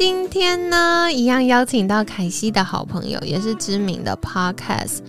今天呢，一样邀请到凯西的好朋友，也是知名的 Podcast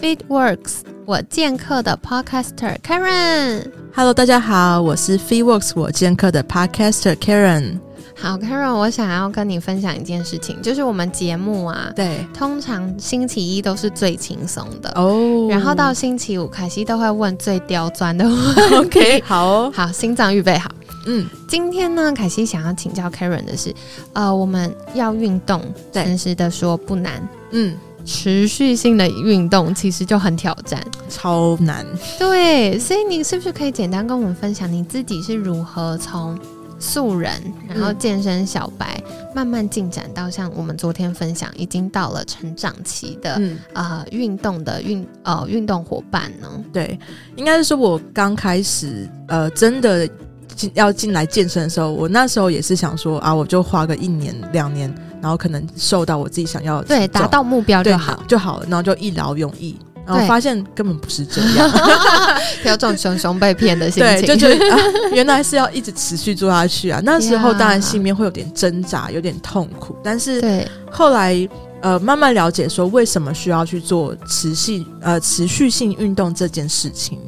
FeedWorks 我剑客的 Podcaster Karen。Hello，大家好，我是 FeedWorks 我剑客的 Podcaster Karen。好，Karen，我想要跟你分享一件事情，就是我们节目啊，对，通常星期一都是最轻松的，哦然后到星期五，凯西都会问最刁钻的问题。OK 好哦，好，心脏预备好。嗯，今天呢，凯西想要请教 Karen 的是，呃，我们要运动，对诚实的说不难，嗯，持续性的运动其实就很挑战。超难。对，所以你是不是可以简单跟我们分享你自己是如何从素人，然后嗯健身小白，慢慢进展到像我们昨天分享，已经到了成长期的、嗯，呃运动的运呃运动伙伴呢？对，应该是说我刚开始呃真的进要进来健身的时候，我那时候也是想说啊，我就花个一年两年，然后可能瘦到我自己想要的对，达到目标就好。就好了，然后就一劳永逸。然后发现根本不是这样，有种熊熊被骗的心对，情，就觉得、啊、原来是要一直持续做下去啊。那时候当然心里面会有点挣扎，有点痛苦，但是对后来呃慢慢了解说为什么需要去做持续呃持续性运动这件事情。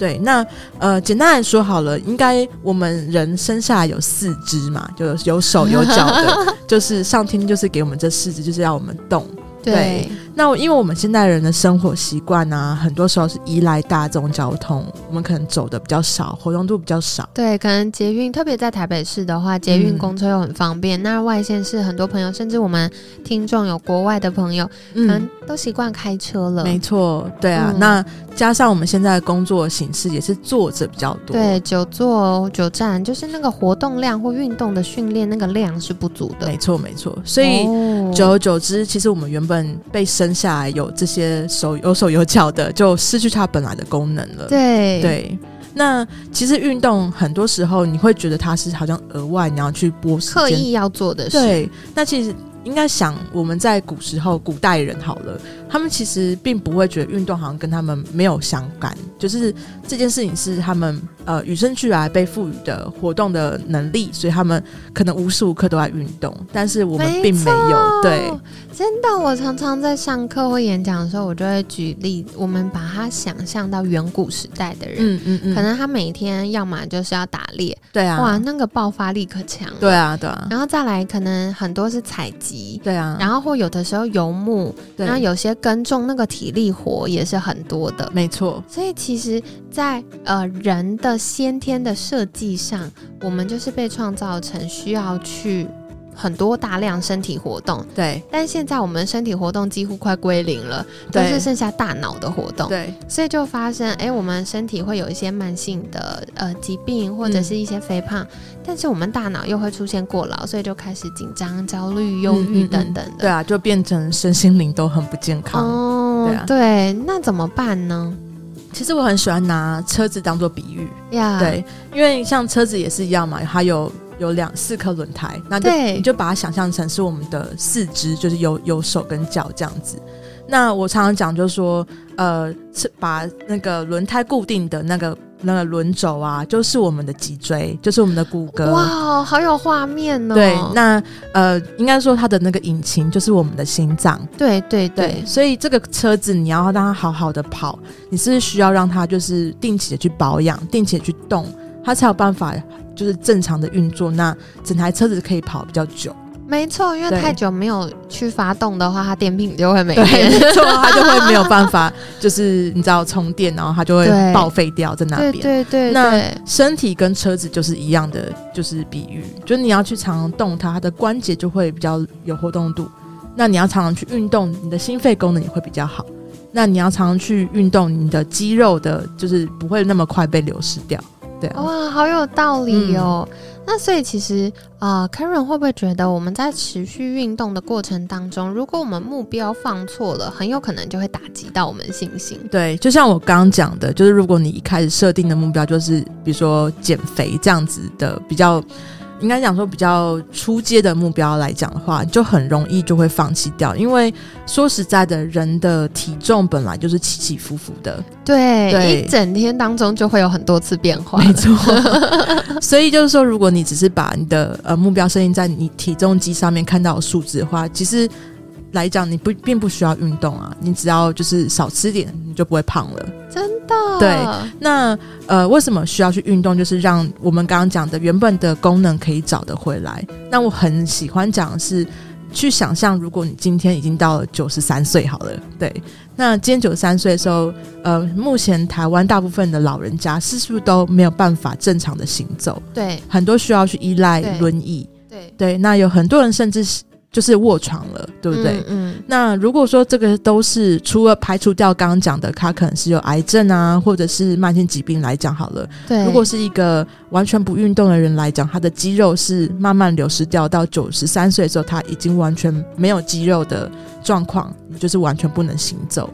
嗯对，那呃简单来说好了，应该我们人生下来有四肢嘛，就有有手有脚的，就是上天就是给我们这四肢，就是要我们动。对那因为我们现代人的生活习惯啊，很多时候是依赖大众交通，我们可能走的比较少，活动度比较少。对，可能捷运，特别在台北市的话，捷运嗯公车又很方便。那外县市很多朋友，甚至我们听众有国外的朋友，可能都习惯开车了。嗯没错，对啊。嗯那加上我们现在的工作形式也是坐着比较多，对，久坐久站，就是那个活动量或运动的训练那个量是不足的。没错没错。所以哦久而久之，其实我们原本被生下来有这些手有手有脚的，就失去它本来的功能了。对对。那其实运动很多时候你会觉得它是好像额外你要去拨时间，刻意要做的事。对。那其实应该想我们在古时候古代人好了，他们其实并不会觉得运动好像跟他们没有相干，就是这件事情是他们呃与生俱来被赋予的活动的能力，所以他们可能无时无刻都在运动，但是我们并没有。对，真的，我常常在上课或演讲的时候，我就会举例，我们把它想象到远古时代的人，嗯嗯嗯，可能他每天要么就是要打猎，对啊，哇，那个爆发力可强。了。对啊对啊。然后再来，可能很多是采集，对啊，然后或有的时候游牧，对。然后有些耕种那个体力活也是很多的。没错，所以其实在，呃人的先天的设计上，我们就是被创造成需要去很多大量身体活动，对。但现在我们身体活动几乎快归零了，都是剩下大脑的活动。对。所以就发生，哎、我们身体会有一些慢性的呃疾病或者是一些肥胖，但是我们大脑又会出现过劳，所以就开始紧张、焦虑、忧郁等等的。对啊，就变成身心灵都很不健康。哦，对啊。对，那怎么办呢？其实我很喜欢拿车子当做比喻，呀，对，因为像车子也是一样嘛，它有有两四颗轮胎，那就对你就把它想象成是我们的四肢，就是有有手跟脚这样子。那我常常讲，就是说，呃，是把那个轮胎固定的那个那个轮轴啊，就是我们的脊椎，就是我们的骨骼。哇，好有画面哦。对，那呃，应该说它的那个引擎就是我们的心脏。对对对，对，所以这个车子你要让它好好的跑，你是需要让它就是定期的去保养，定期的去动，它才有办法就是正常的运作，那整台车子可以跑比较久。没错，因为太久没有去发动的话，它电瓶就会没，电。没错，它就会没有办法，就是你知道充电，然后它就会 报废掉在那对边。对对那，身体跟车子就是一样的，就是比喻，就是你要去常常动它，它的关节就会比较有活动度。那你要常常去运动，你的心肺功能也会比较好。那你要常常去运动，你的肌肉的，就是不会那么快被流失掉。对啊，哇，好有道理哦。嗯那所以其实呃，Karen 会不会觉得我们在持续运动的过程当中，如果我们目标放错了，很有可能就会打击到我们信心？对，就像我刚刚讲的，就是如果你一开始设定的目标就是比如说减肥这样子的比较。应该讲说比较出阶的目标来讲的话，就很容易就会放弃掉，因为说实在的，人的体重本来就是起起伏伏的，对，一整天当中就会有很多次变化，没错。所以就是说，如果你只是把你的呃目标设定在你体重机上面看到数字的话，其实来讲你不并不需要运动啊，你只要就是少吃点，你就不会胖了。真的？对，那呃，为什么需要去运动？就是让我们刚刚讲的原本的功能可以找得回来。那我很喜欢讲的是，去想象如果你今天已经到了九十三岁好了，对，那今天九十三岁的时候，呃，目前台湾大部分的老人家是不是都没有办法正常的行走？对，很多需要去依赖轮椅。对对，那有很多人甚至是。就是卧床了，对不对？嗯。那如果说这个都是除了排除掉刚刚讲的，他可能是有癌症啊，或者是慢性疾病来讲好了。对。如果是一个完全不运动的人来讲，他的肌肉是慢慢流失掉，到九十三岁的时候，他已经完全没有肌肉的状况，就是完全不能行走。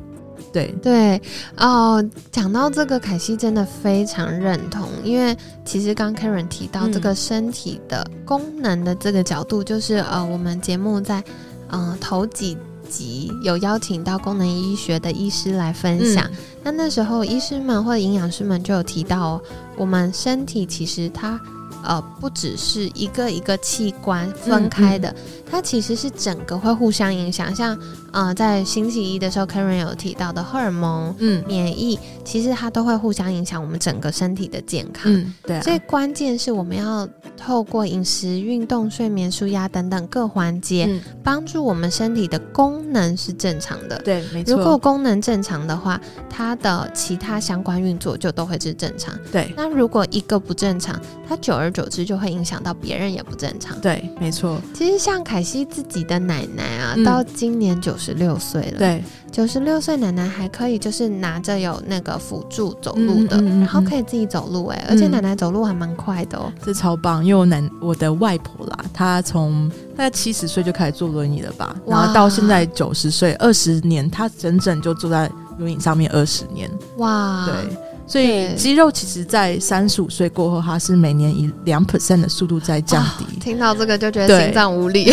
对对哦，讲到这个，凯西真的非常认同，因为其实刚 Karen 提到这个身体的功能的这个角度，就是呃，我们节目在嗯头几集有邀请到功能医学的医师来分享，那那时候医师们或者营养师们就有提到，我们身体其实它。呃，不只是一个一个器官分开的，它其实是整个会互相影响。像呃，在星期一的时候，Karen 有提到的荷尔蒙、嗯，免疫，其实它都会互相影响我们整个身体的健康。嗯，对。所以关键是我们要透过饮食、运动、睡眠、舒压等等各环节，帮助我们身体的功能是正常的。对，没错。如果功能正常的话，它的其他相关运作就都会是正常。对。那如果一个不正常，它久而久之就会影响到别人，也不正常。对，没错。其实像凯西自己的奶奶啊，到今年九十六岁了。对，九十六岁奶奶还可以，就是拿着有那个辅助走路的，然后可以自己走路。哎，而且奶奶走路还蛮快的哦。这超棒，因为我奶我的外婆啦，她从大概七十岁就开始坐轮椅了吧，然后到现在九十岁，二十年，她整整就坐在轮椅上面二十年。哇，对。所以肌肉其实，在三十五岁过后，它是每年以两 percent 的速度在降低。听到这个就觉得心脏无力，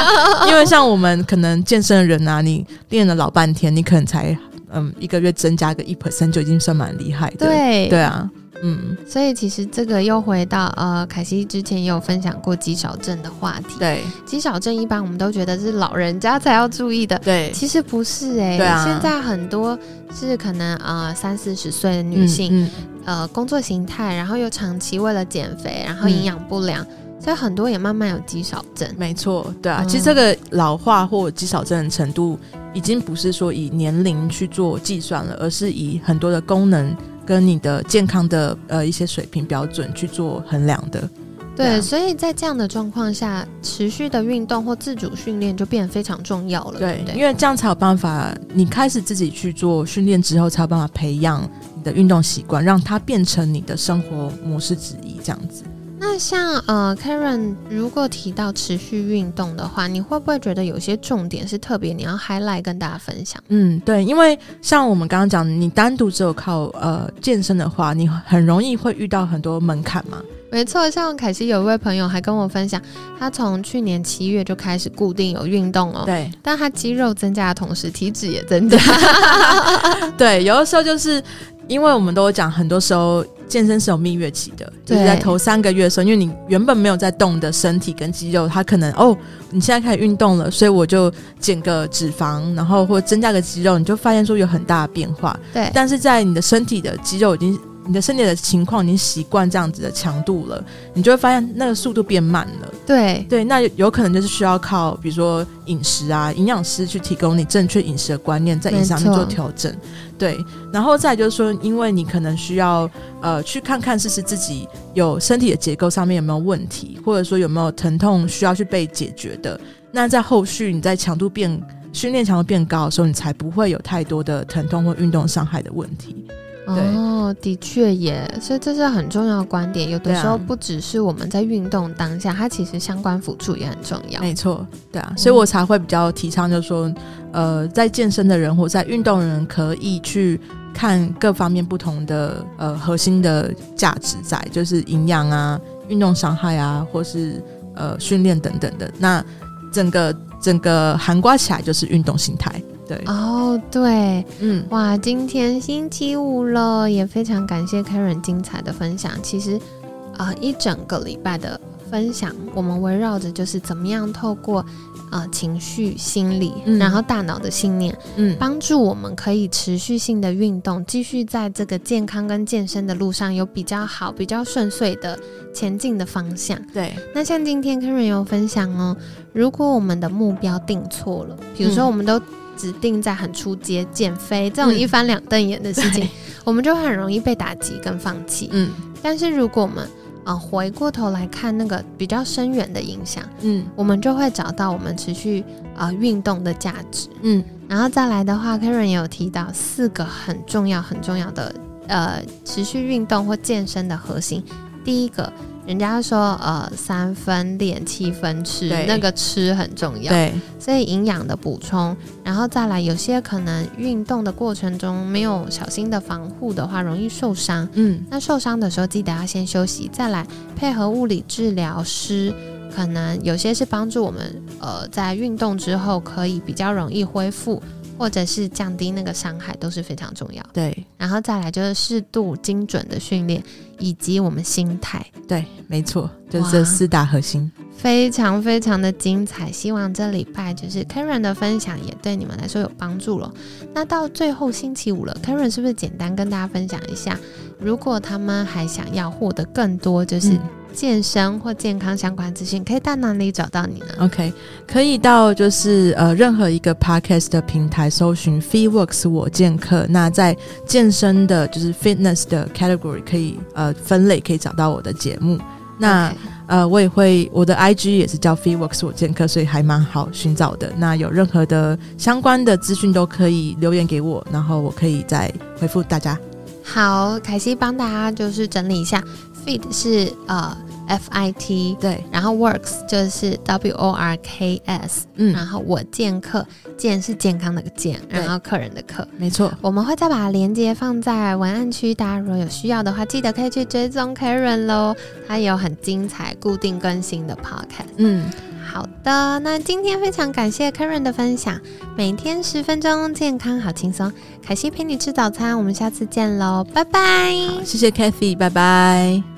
因为像我们可能健身的人啊，你练了老半天，你可能才嗯一个月增加个一 percent 就已经算蛮厉害的。对对啊。嗯，所以其实这个又回到呃，凯西之前也有分享过肌少症的话题。对，肌少症一般我们都觉得是老人家才要注意的。对，其实不是哎。对啊。现在很多是可能呃三四十岁的女性，呃工作形态，然后又长期为了减肥，然后营养不良，所以很多也慢慢有肌少症。没错，对啊。其实这个老化或肌少症的程度，已经不是说以年龄去做计算了，而是以很多的功能。跟你的健康的呃一些水平标准去做衡量的，对，所以在这样的状况下，持续的运动或自主训练就变得非常重要了。对，因为这样才有办法，你开始自己去做训练之后，才有办法培养你的运动习惯，让它变成你的生活模式之一，这样子。那像呃，Karen，如果提到持续运动的话，你会不会觉得有些重点是特别你要 highlight 跟大家分享？嗯，对，因为像我们刚刚讲，你单独只有靠呃健身的话，你很容易会遇到很多门槛嘛。没错，像凯西有一位朋友还跟我分享，他从去年七月就开始固定有运动哦。对，但他肌肉增加的同时，体脂也增加。对，有的时候就是因为我们都讲，很多时候。健身是有蜜月期的，就是在头三个月的时候，因为你原本没有在动的身体跟肌肉，它可能哦，你现在开始运动了，所以我就减个脂肪，然后或增加个肌肉，你就发现说有很大的变化。对，但是在你的身体的肌肉已经。你的身体的情况已经习惯这样子的强度了，你就会发现那个速度变慢了。对对，那有可能就是需要靠，比如说饮食啊，营养师去提供你正确饮食的观念，在饮食上面做调整。对，然后再就是说，因为你可能需要呃去看看，试试自己有身体的结构上面有没有问题，或者说有没有疼痛需要去被解决的。那在后续你在强度变训练强度变高的时候，你才不会有太多的疼痛或运动伤害的问题。哦，的确也，所以这是很重要的观点。有的时候不只是我们在运动当下，它其实相关辅助也很重要。没错，对啊，所以我才会比较提倡，就是说，呃，在健身的人或在运动的人可以去看各方面不同的呃核心的价值在，就是营养啊、运动伤害啊，或是呃训练等等的。那整个整个涵盖起来就是运动心态。对，哦，对，嗯，哇，今天星期五了，也非常感谢 Karen 精彩的分享。其实，呃，一整个礼拜的分享，我们围绕着就是怎么样透过呃情绪、心理，嗯。然后大脑的信念，嗯，帮助我们可以持续性的运动，继续在这个健康跟健身的路上有比较好、比较顺遂的前进的方向。对，那像今天 Karen 有分享哦，如果我们的目标定错了，比如说嗯。我们都指定在很出街减肥这种嗯一翻两瞪眼的事情，对我们就很容易被打击跟放弃。嗯但是如果我们呃回过头来看那个比较深远的影响，嗯我们就会找到我们持续啊运动的价值。嗯然后再来的话，Karen 也有提到四个很重要、很重要的呃持续运动或健身的核心。第一个，人家说呃三分练七分吃，那个吃很重要，对，所以营养的补充，然后再来有些可能运动的过程中没有小心的防护的话，容易受伤。嗯。那受伤的时候记得要先休息，再来配合物理治疗师，可能有些是帮助我们呃在运动之后可以比较容易恢复，或者是降低那个伤害，都是非常重要。对然后再来就是适度精准的训练，以及我们心态，对，没错，就是这四大核心。非常非常的精彩。希望这礼拜就是 Karen 的分享也对你们来说有帮助了。那到最后星期五了，Karen 是不是简单跟大家分享一下，如果他们还想要获得更多就是嗯健身或健康相关资讯，可以到哪里找到你呢？OK，可以到就是呃任何一个 Podcast 的平台搜寻 FeeWorks 我健客，那在健身的就是 Fitness 的 category 可以呃分类可以找到我的节目。那呃我也会我的 IG 也是叫 FeeWorks 我健客，所以还蛮好寻找的。那有任何的相关的资讯都可以留言给我，然后我可以再回复大家。好，凯西帮大家就是整理一下，Fit 是呃 F I T，对，然后 Works 就是 W O R K S，嗯，然后我健客，健是健康的健，对然后客人的客。没错，我们会再把链接放在文案区，大家如果有需要的话，记得可以去追踪 Karen 喽，他有很精彩、固定更新的 Podcast。嗯，好的，那今天非常感谢 Karen 的分享，每天十分钟，健康好轻松。凯西陪你吃早餐，我们下次见喽，拜拜。谢谢 Kathy，拜拜。